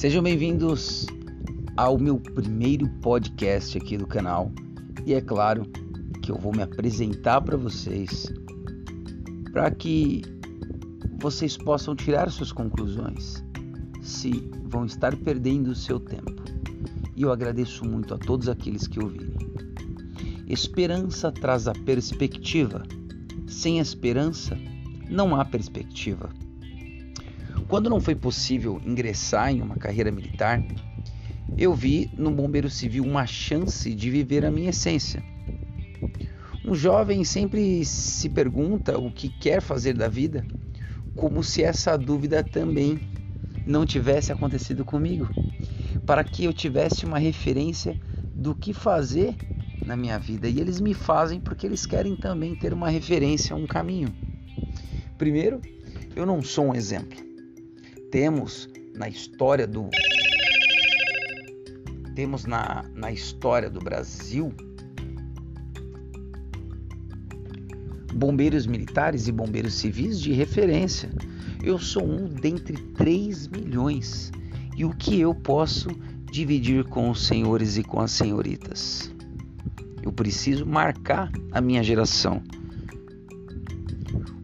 Sejam bem-vindos ao meu primeiro podcast aqui do canal. E é claro que eu vou me apresentar para vocês para que vocês possam tirar suas conclusões se vão estar perdendo o seu tempo. E eu agradeço muito a todos aqueles que ouvirem. Esperança traz a perspectiva. Sem esperança, não há perspectiva. Quando não foi possível ingressar em uma carreira militar, eu vi no bombeiro civil uma chance de viver a minha essência. Um jovem sempre se pergunta o que quer fazer da vida, como se essa dúvida também não tivesse acontecido comigo, para que eu tivesse uma referência do que fazer na minha vida. E eles me fazem porque eles querem também ter uma referência, um caminho. Primeiro, eu não sou um exemplo temos na história do temos na, na história do Brasil bombeiros militares e bombeiros civis de referência. Eu sou um dentre 3 milhões. E o que eu posso dividir com os senhores e com as senhoritas? Eu preciso marcar a minha geração.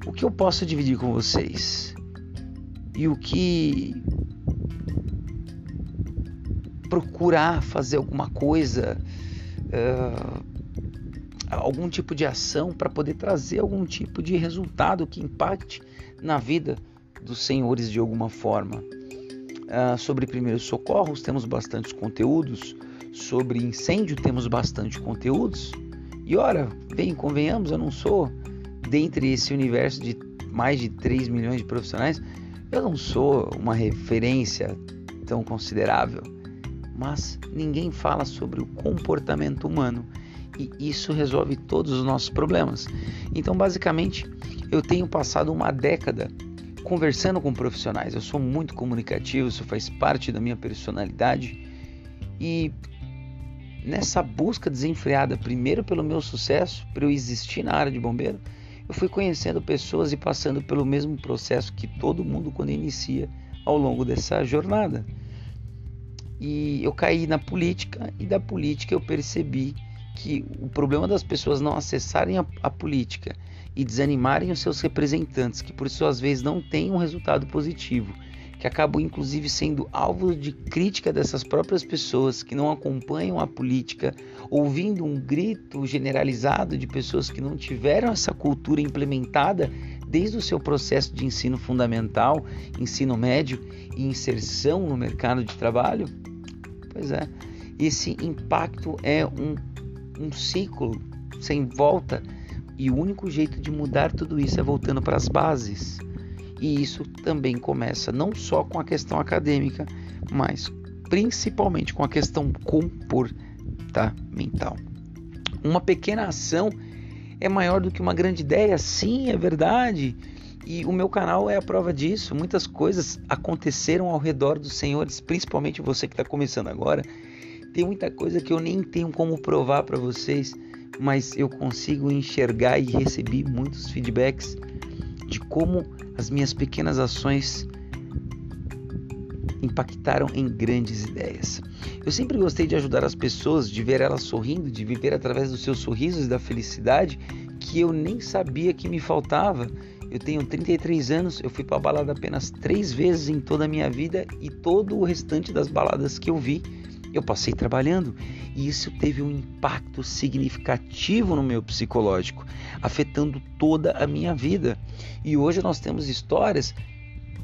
O que eu posso dividir com vocês? E o que procurar fazer alguma coisa, uh, algum tipo de ação para poder trazer algum tipo de resultado que impacte na vida dos senhores de alguma forma. Uh, sobre primeiros socorros, temos bastante conteúdos. Sobre incêndio, temos bastante conteúdos. E ora, bem, convenhamos, eu não sou, dentre esse universo de mais de 3 milhões de profissionais, eu não sou uma referência tão considerável, mas ninguém fala sobre o comportamento humano e isso resolve todos os nossos problemas. Então, basicamente, eu tenho passado uma década conversando com profissionais. Eu sou muito comunicativo, isso faz parte da minha personalidade e nessa busca desenfreada, primeiro pelo meu sucesso, para eu existir na área de bombeiro, eu fui conhecendo pessoas e passando pelo mesmo processo que todo mundo quando inicia ao longo dessa jornada. E eu caí na política e da política eu percebi que o problema das pessoas não acessarem a, a política e desanimarem os seus representantes, que por suas vezes não têm um resultado positivo, que acabam inclusive sendo alvo de crítica dessas próprias pessoas que não acompanham a política, ouvindo um grito generalizado de pessoas que não tiveram essa cultura implementada desde o seu processo de ensino fundamental, ensino médio e inserção no mercado de trabalho? Pois é, esse impacto é um, um ciclo sem volta e o único jeito de mudar tudo isso é voltando para as bases. E isso também começa não só com a questão acadêmica, mas principalmente com a questão comportamental. Uma pequena ação é maior do que uma grande ideia, sim, é verdade. E o meu canal é a prova disso. Muitas coisas aconteceram ao redor dos senhores, principalmente você que está começando agora. Tem muita coisa que eu nem tenho como provar para vocês, mas eu consigo enxergar e receber muitos feedbacks de como as minhas pequenas ações impactaram em grandes ideias. Eu sempre gostei de ajudar as pessoas, de ver elas sorrindo, de viver através dos seus sorrisos e da felicidade que eu nem sabia que me faltava. Eu tenho 33 anos, eu fui para balada apenas três vezes em toda a minha vida e todo o restante das baladas que eu vi eu passei trabalhando e isso teve um impacto significativo no meu psicológico, afetando toda a minha vida. E hoje nós temos histórias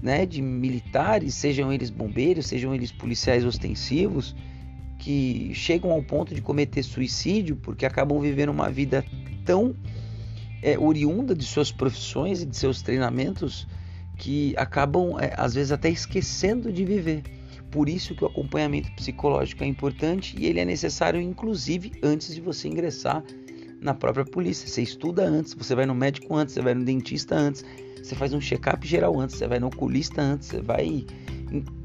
né, de militares, sejam eles bombeiros, sejam eles policiais ostensivos, que chegam ao ponto de cometer suicídio porque acabam vivendo uma vida tão é, oriunda de suas profissões e de seus treinamentos que acabam, é, às vezes, até esquecendo de viver. Por isso que o acompanhamento psicológico é importante e ele é necessário inclusive antes de você ingressar na própria polícia. Você estuda antes, você vai no médico antes, você vai no dentista antes, você faz um check-up geral antes, você vai no oculista antes, você vai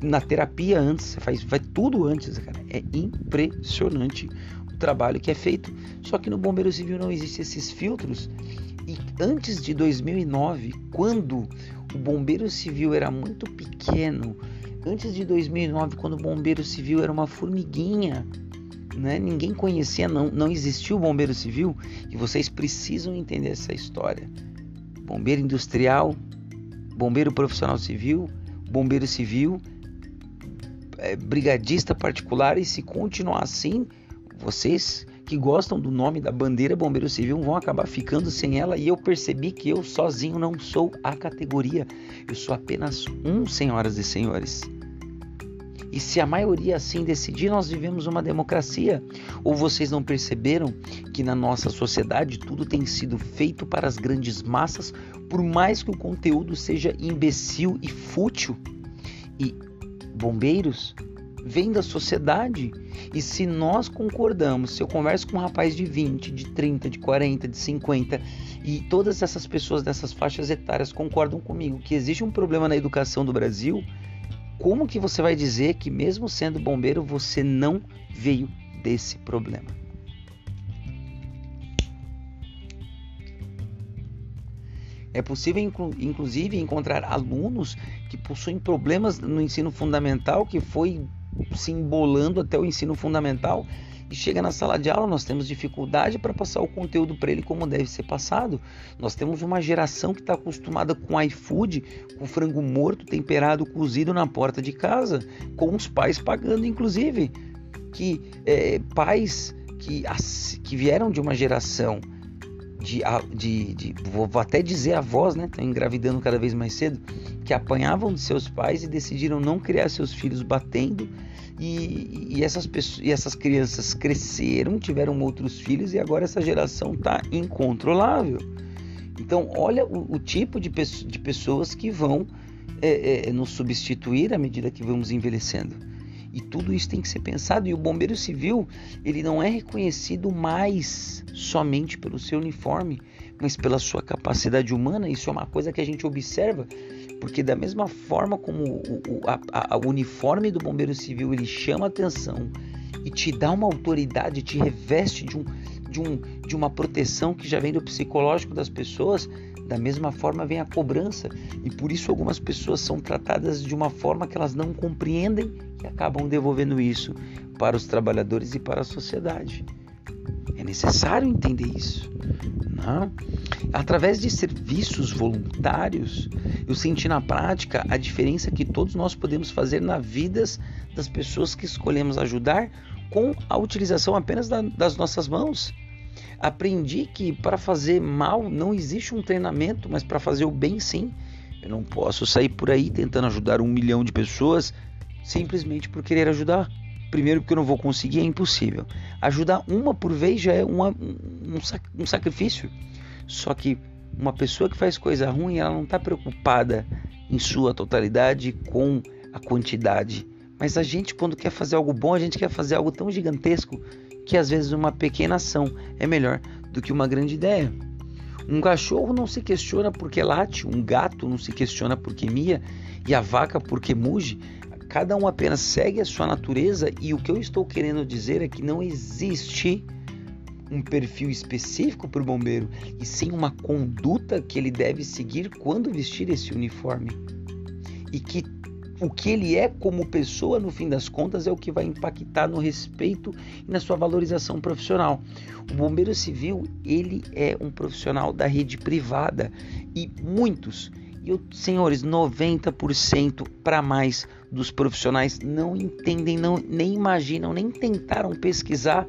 na terapia antes, você faz vai tudo antes, cara. É impressionante o trabalho que é feito. Só que no bombeiro civil não existem esses filtros. E antes de 2009, quando o bombeiro civil era muito pequeno, Antes de 2009, quando o bombeiro civil era uma formiguinha, né? Ninguém conhecia, não, não existia o bombeiro civil e vocês precisam entender essa história. Bombeiro industrial, bombeiro profissional civil, bombeiro civil, é, brigadista particular e se continuar assim, vocês que gostam do nome da bandeira bombeiro civil vão acabar ficando sem ela e eu percebi que eu sozinho não sou a categoria, eu sou apenas um, senhoras e senhores. E se a maioria assim decidir, nós vivemos uma democracia. Ou vocês não perceberam que na nossa sociedade tudo tem sido feito para as grandes massas, por mais que o conteúdo seja imbecil e fútil? E bombeiros vêm da sociedade. E se nós concordamos, se eu converso com um rapaz de 20, de 30, de 40, de 50 e todas essas pessoas dessas faixas etárias concordam comigo que existe um problema na educação do Brasil, como que você vai dizer que mesmo sendo bombeiro você não veio desse problema? É possível, inclusive, encontrar alunos que possuem problemas no ensino fundamental, que foi se embolando até o ensino fundamental e chega na sala de aula, nós temos dificuldade para passar o conteúdo para ele como deve ser passado. Nós temos uma geração que está acostumada com iFood, com frango morto, temperado, cozido na porta de casa, com os pais pagando, inclusive. Que é, pais que, que vieram de uma geração de, de, de, vou até dizer avós, né? Estão engravidando cada vez mais cedo, que apanhavam de seus pais e decidiram não criar seus filhos batendo e, e, essas pessoas, e essas crianças cresceram, tiveram outros filhos e agora essa geração está incontrolável. Então, olha o, o tipo de, de, pessoas que vão é, é, nos substituir à medida que vamos envelhecendo. E tudo isso tem que ser pensado. E o bombeiro civil, ele não é reconhecido mais somente pelo seu uniforme, mas pela sua capacidade humana. Isso é uma coisa que a gente observa porque da mesma forma como o, o, a, a, o uniforme do bombeiro civil ele chama atenção e te dá uma autoridade, te reveste de, um, de, um, de uma proteção que já vem do psicológico das pessoas, da mesma forma vem a cobrança. E por isso algumas pessoas são tratadas de uma forma que elas não compreendem e acabam devolvendo isso para os trabalhadores e para a sociedade. É necessário entender isso. Não? Através de serviços voluntários, eu senti na prática a diferença que todos nós podemos fazer na vida das pessoas que escolhemos ajudar com a utilização apenas da, das nossas mãos. Aprendi que para fazer mal não existe um treinamento, mas para fazer o bem sim. Eu não posso sair por aí tentando ajudar um milhão de pessoas simplesmente por querer ajudar. Primeiro, porque eu não vou conseguir, é impossível. Ajudar uma por vez já é uma, um, um sacrifício. Só que uma pessoa que faz coisa ruim, ela não está preocupada em sua totalidade com a quantidade. Mas a gente, quando quer fazer algo bom, a gente quer fazer algo tão gigantesco que às vezes uma pequena ação é melhor do que uma grande ideia. Um cachorro não se questiona porque late, um gato não se questiona porque mia e a vaca porque muge. Cada um apenas segue a sua natureza e o que eu estou querendo dizer é que não existe um perfil específico para o bombeiro, e sim uma conduta que ele deve seguir quando vestir esse uniforme. E que o que ele é como pessoa, no fim das contas, é o que vai impactar no respeito e na sua valorização profissional. O bombeiro civil, ele é um profissional da rede privada e muitos e, eu, senhores, 90% para mais dos profissionais não entendem, não, nem imaginam, nem tentaram pesquisar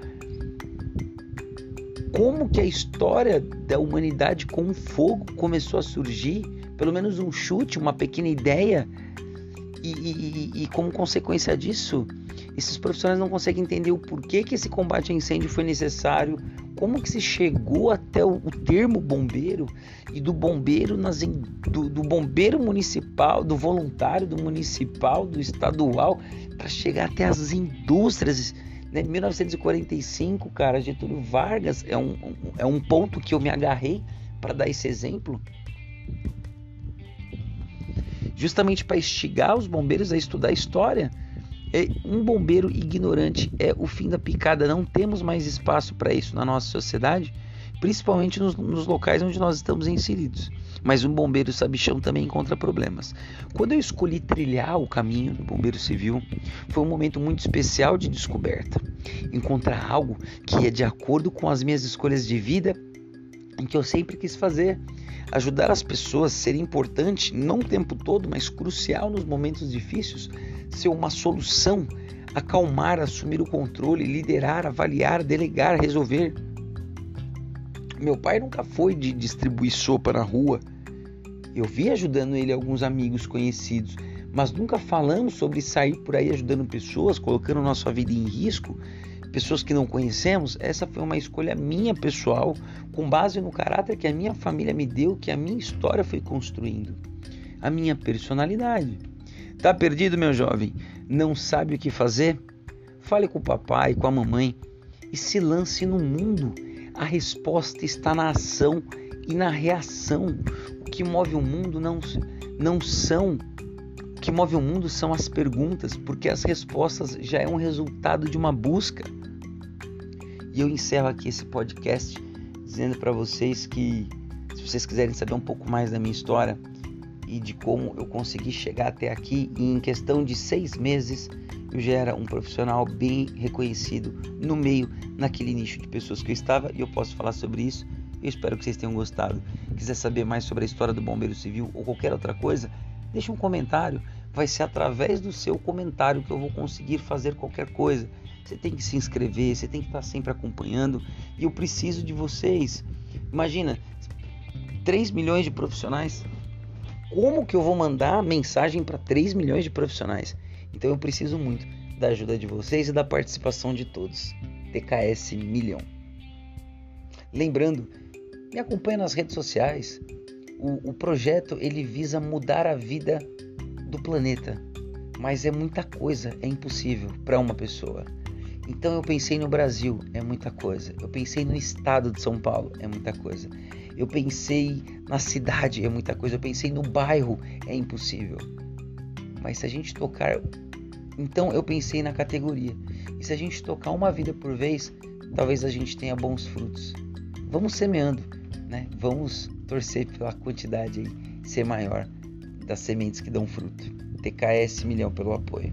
como que a história da humanidade com o fogo começou a surgir, pelo menos um chute, uma pequena ideia, e, e, e, como consequência disso, esses profissionais não conseguem entender o porquê que esse combate a incêndio foi necessário, como que se chegou até o, o termo bombeiro e do bombeiro nas, do, do bombeiro municipal, do voluntário, do municipal, do estadual, para chegar até as indústrias. Né? 1945, cara, Getúlio Vargas é um, é um ponto que eu me agarrei para dar esse exemplo justamente para instigar os bombeiros a estudar história. É, um bombeiro ignorante é o fim da picada. Não temos mais espaço para isso na nossa sociedade. principalmente nos, nos locais onde nós estamos inseridos. Mas um bombeiro sabichão também encontra problemas. Quando eu escolhi trilhar o caminho do bombeiro civil, foi um momento muito especial de descoberta. Encontrar algo que é de acordo com as minhas escolhas de vida, que eu sempre quis fazer. Ajudar as pessoas ser importante, não o tempo todo, mas crucial nos momentos difíceis, ser uma solução, acalmar, assumir o controle, liderar, avaliar, delegar, resolver. Meu pai nunca foi de distribuir sopa na rua. Eu vi ajudando ele alguns amigos conhecidos, mas nunca falamos sobre sair por aí ajudando pessoas, colocando nossa vida em risco, pessoas que não conhecemos. Essa foi uma escolha minha pessoal, com base no caráter que a minha família me deu, que a minha história foi construindo, a minha personalidade. Tá perdido, meu jovem? Não sabe o que fazer? Fale com o papai, com a mamãe e se lance no mundo a resposta está na ação e na reação. O que move o mundo não, não são o que move o mundo são as perguntas, porque as respostas já é um resultado de uma busca. E eu encerro aqui esse podcast dizendo para vocês que se vocês quiserem saber um pouco mais da minha história e de como eu consegui chegar até aqui, em questão de seis meses eu já era um profissional bem reconhecido no meio, naquele nicho de pessoas que eu estava, e eu posso falar sobre isso. Eu espero que vocês tenham gostado. Quiser saber mais sobre a história do bombeiro civil ou qualquer outra coisa, deixe um comentário. Vai ser através do seu comentário que eu vou conseguir fazer qualquer coisa. Você tem que se inscrever, você tem que estar sempre acompanhando, e eu preciso de vocês. Imagina, 3 milhões de profissionais. Como que eu vou mandar mensagem para 3 milhões de profissionais? Então eu preciso muito da ajuda de vocês e da participação de todos. TKS Milhão. Lembrando, me acompanhe nas redes sociais. O, o projeto ele visa mudar a vida do planeta, mas é muita coisa, é impossível para uma pessoa. Então eu pensei no Brasil, é muita coisa. Eu pensei no estado de São Paulo, é muita coisa. Eu pensei na cidade, é muita coisa. Eu pensei no bairro, é impossível. Mas se a gente tocar. Então eu pensei na categoria. E se a gente tocar uma vida por vez, talvez a gente tenha bons frutos. Vamos semeando, né? Vamos torcer pela quantidade aí ser maior das sementes que dão fruto. TKS milhão pelo apoio.